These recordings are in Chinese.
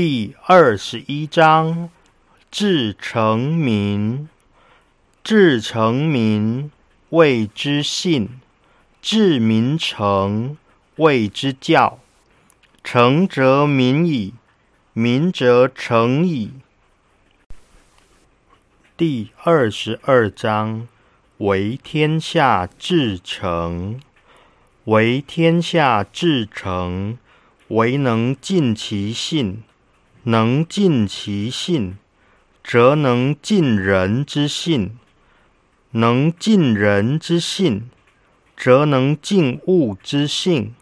第二十一章：至诚民，至诚民，谓之信；至民诚，谓之教。诚则民矣，民则诚矣。第二十二章：为天下至诚，为天下至诚，唯能尽其信。能尽其性，则能尽人之性；能尽人之性，则能尽物之性；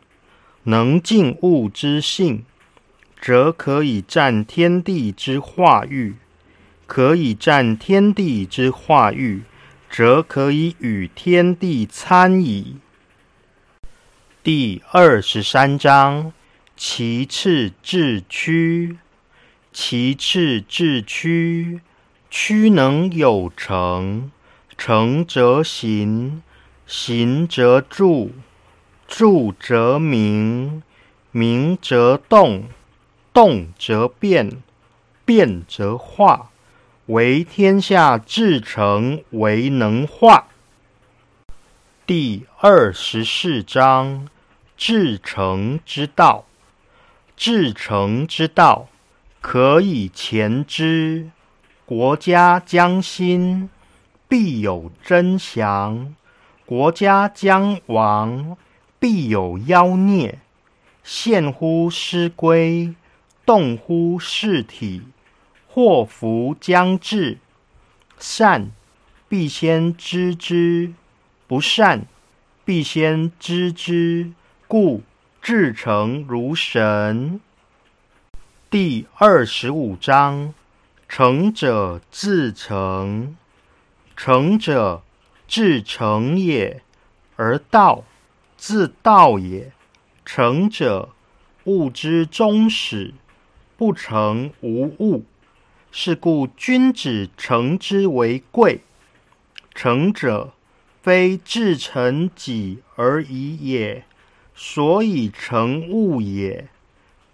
能尽物之性，则可以占天地之化育；可以占天地之化育，则可以与天地参矣。第二十三章：其次至屈。其次至屈，屈能有成，成则行，行则助，助则明，明则动，动则变，变则化。为天下至诚，为能化。第二十四章：至诚之道，至诚之道。可以前之，国家将兴，必有真降；国家将亡，必有妖孽。陷乎失归，动乎事体，祸福将至。善，必先知之；不善，必先知之。故至诚如神。第二十五章：成者自成，成者至诚也；而道自道也。成者，物之终始，不成无物。是故君子成之为贵。成者，非至诚己而已也，所以成物也。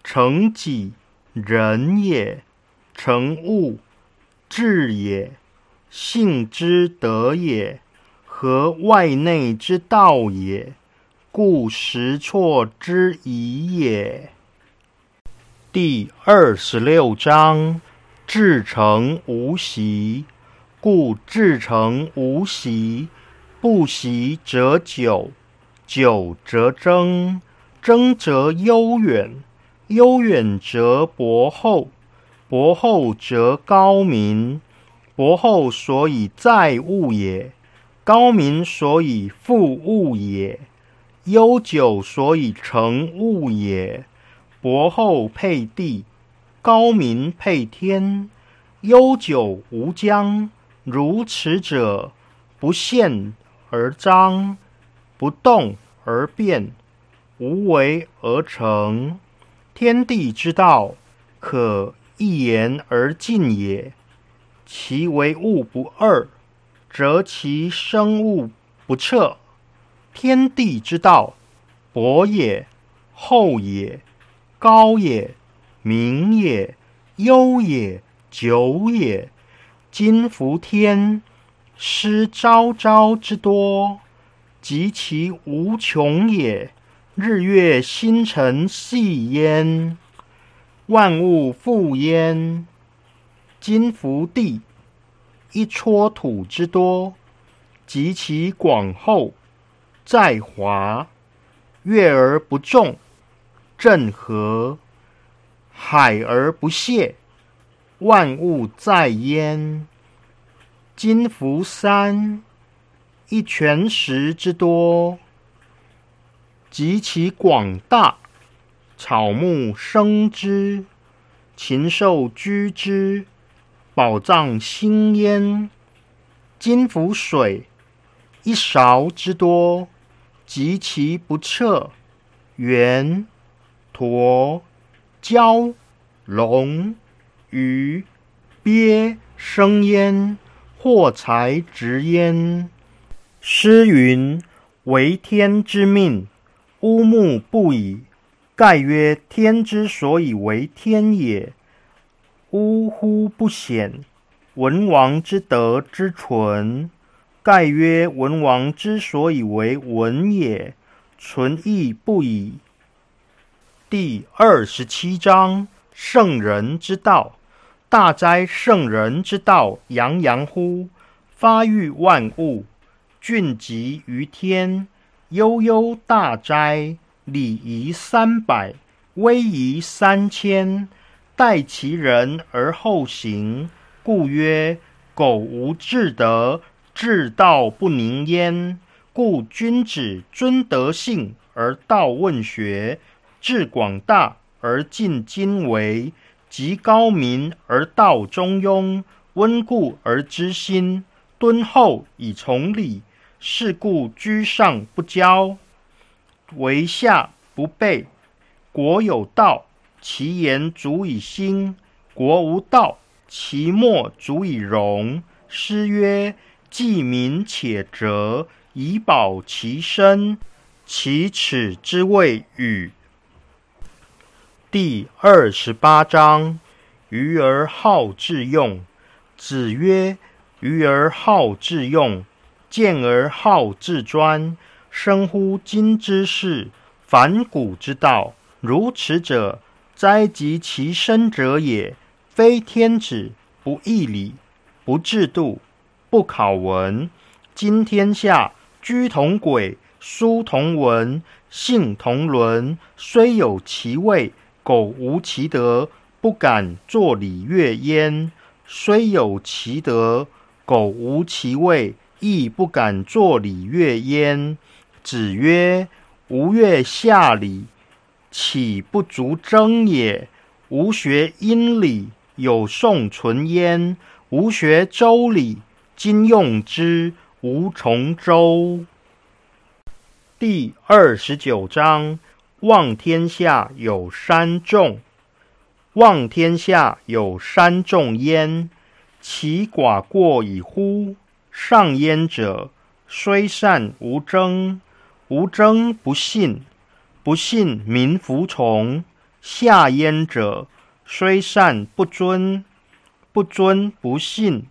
成己。仁也，诚物，智也，性之德也，和外内之道也，故实错之疑也。第二十六章：至诚无习，故至诚无习。不习则久，久则争，争则悠远。悠远则博厚，博厚则高明。博厚所以载物也，高明所以复物也，悠久所以成物也。博厚配地，高明配天。悠久无疆，如此者，不现而彰，不动而变，无为而成。天地之道，可一言而尽也。其为物不二，则其生物不彻。天地之道，博也，厚也，高也，明也，悠也，久也。今夫天，失昭昭之多，及其无穷也。日月星辰系焉，万物复焉。今福地一撮土之多，及其广厚，在华。月而不重，正和；海而不泄，万物在焉。今福山一泉石之多。极其广大，草木生之，禽兽居之，宝藏兴焉。金浮水一勺之多，及其不测，圆、驼、蛟、龙、鱼、鳖生焉，货财直焉。诗云：“为天之命。”乌木不已，盖曰：天之所以为天也，呜呼不显。文王之德之纯，盖曰文王之所以为文也，纯亦不已。第二十七章：圣人之道，大哉圣人之道！洋洋乎，发育万物，俊极于天。悠悠大哉！礼仪三百，威仪三千，待其人而后行，故曰：苟无至德，至道不宁焉。故君子尊德性而道问学，致广大而尽精微，极高明而道中庸，温故而知新，敦厚以从礼。是故居上不骄。为下不备，国有道，其言足以兴；国无道，其莫足以容。诗曰：“济民且哲，以保其身。”其耻之谓与？第二十八章：愚而好致用。子曰：“愚而好致用，见而好自专。”生乎今之事，反古之道。如此者，哉及其身者也！非天子，不义礼，不制度，不考文。今天下，居同轨，书同文，信同伦。虽有其位，苟无其德，不敢作礼乐焉。虽有其德，苟无其位，亦不敢作礼乐焉。子曰：“吾乐下礼，岂不足争也？吾学殷礼，有宋存焉；吾学周礼，今用之，无从周。”第二十九章：望天下有三重，望天下有三重焉，其寡过矣乎？上焉者，虽善无争。无争不信，不信民服从；下焉者，虽善不尊，不尊不信，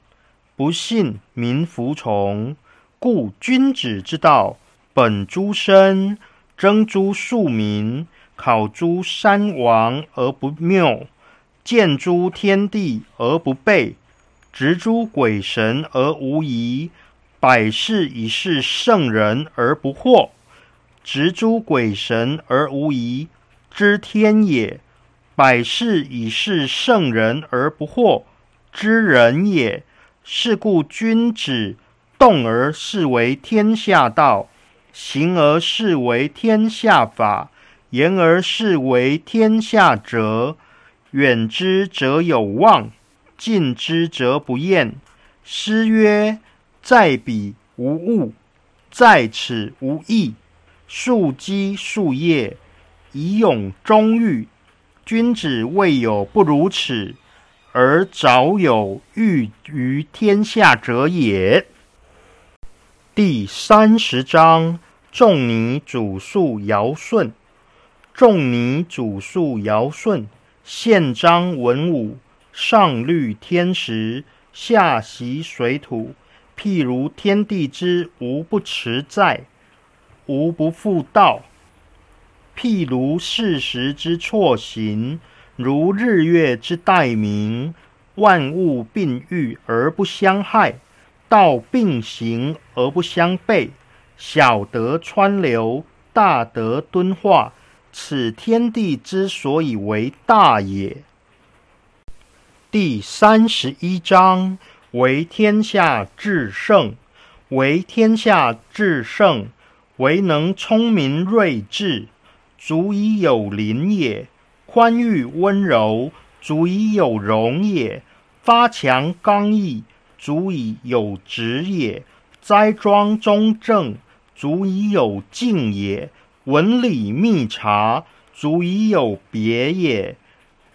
不信民服从。故君子之道，本诸身，争诸庶民，考诸三王而不谬，见诸天地而不悖，执诸鬼神而无疑，百事以是圣人而不惑。执诸鬼神而无疑，知天也；百事以是圣人而不惑，知人也。是故君子动而视为天下道，行而视为天下法，言而视为天下哲。远之则有望，尽之则不厌。诗曰：“在彼无物，在此无益。”树基树叶，以永终欲。君子未有不如此，而早有欲于天下者也。第三十章：仲尼祖述尧舜。仲尼祖述尧舜，宪章文武，上律天时，下习水土。譬如天地之无不持在。无不复道，譬如四时之错行，如日月之代明，万物并育而不相害，道并行而不相悖。小德川流，大德敦化，此天地之所以为大也。第三十一章：为天下至圣，为天下至圣。唯能聪明睿智，足以有灵也；宽裕温柔，足以有容也；发强刚毅，足以有直也；斋庄中正，足以有敬也；文理密察，足以有别也；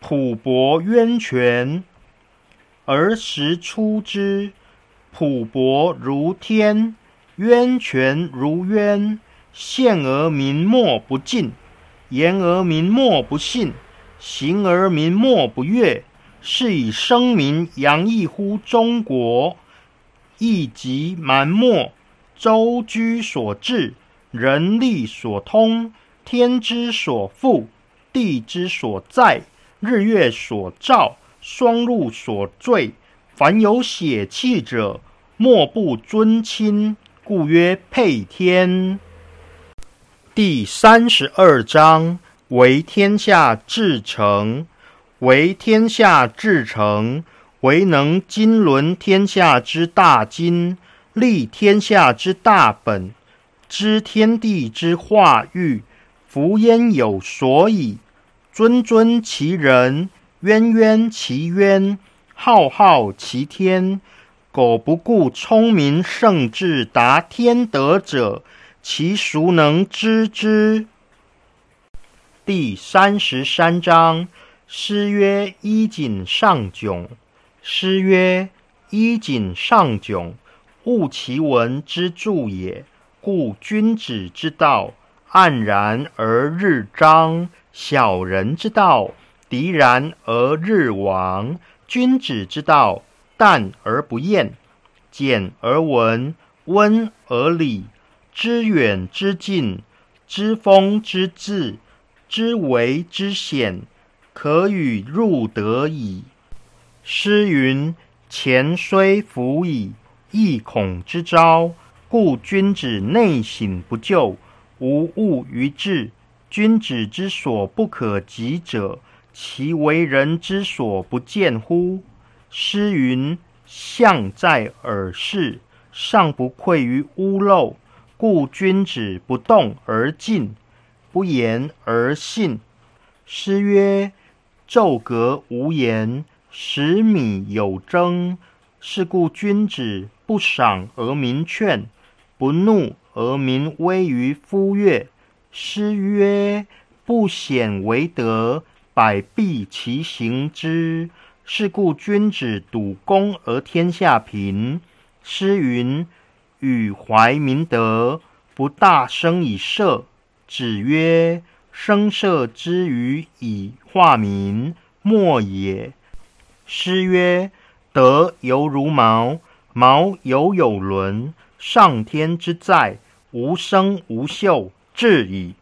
普博渊泉，而时出之；普博如天。渊泉如渊，现而民莫不敬；言而民莫不信；行而民莫不悦。是以声名扬溢乎中国，亦及蛮漠，舟居所至，人力所通，天之所覆，地之所在，日月所照，双露所坠。凡有血气者，莫不尊亲，故曰配天。第三十二章：为天下至诚。为天下至诚，为能经纶天下之大经，立天下之大本，知天地之化育，夫焉有所以？尊尊其人，渊渊其渊，浩浩其天。苟不顾聪明圣智达天德者，其孰能知之？第三十三章。诗曰：“衣锦上窘。”诗曰：“衣锦上窘，物其文之助也。故君子之道，黯然而日章；小人之道，敌然而日亡。君子之道，淡而不厌，简而文，温而理，知远之近，知风之至，知微之显。”可与入得矣。诗云：“前虽服矣，亦恐之招。故君子内省不疚，无物于志。君子之所不可及者，其为人之所不见乎？”诗云：“象在耳视，尚不愧于屋漏。故君子不动而静，不言而信。”诗曰。昼阁无言，食米有争。是故君子不赏而民劝，不怒而民威于夫乐。诗曰：“不显为德，百弊其行之。”是故君子笃公而天下平。诗云：“予怀明德，不大声以色。”子曰。声色之语以化民，莫也。诗曰：“德犹如毛，毛犹有伦。上天之在，无声无秀，至矣。”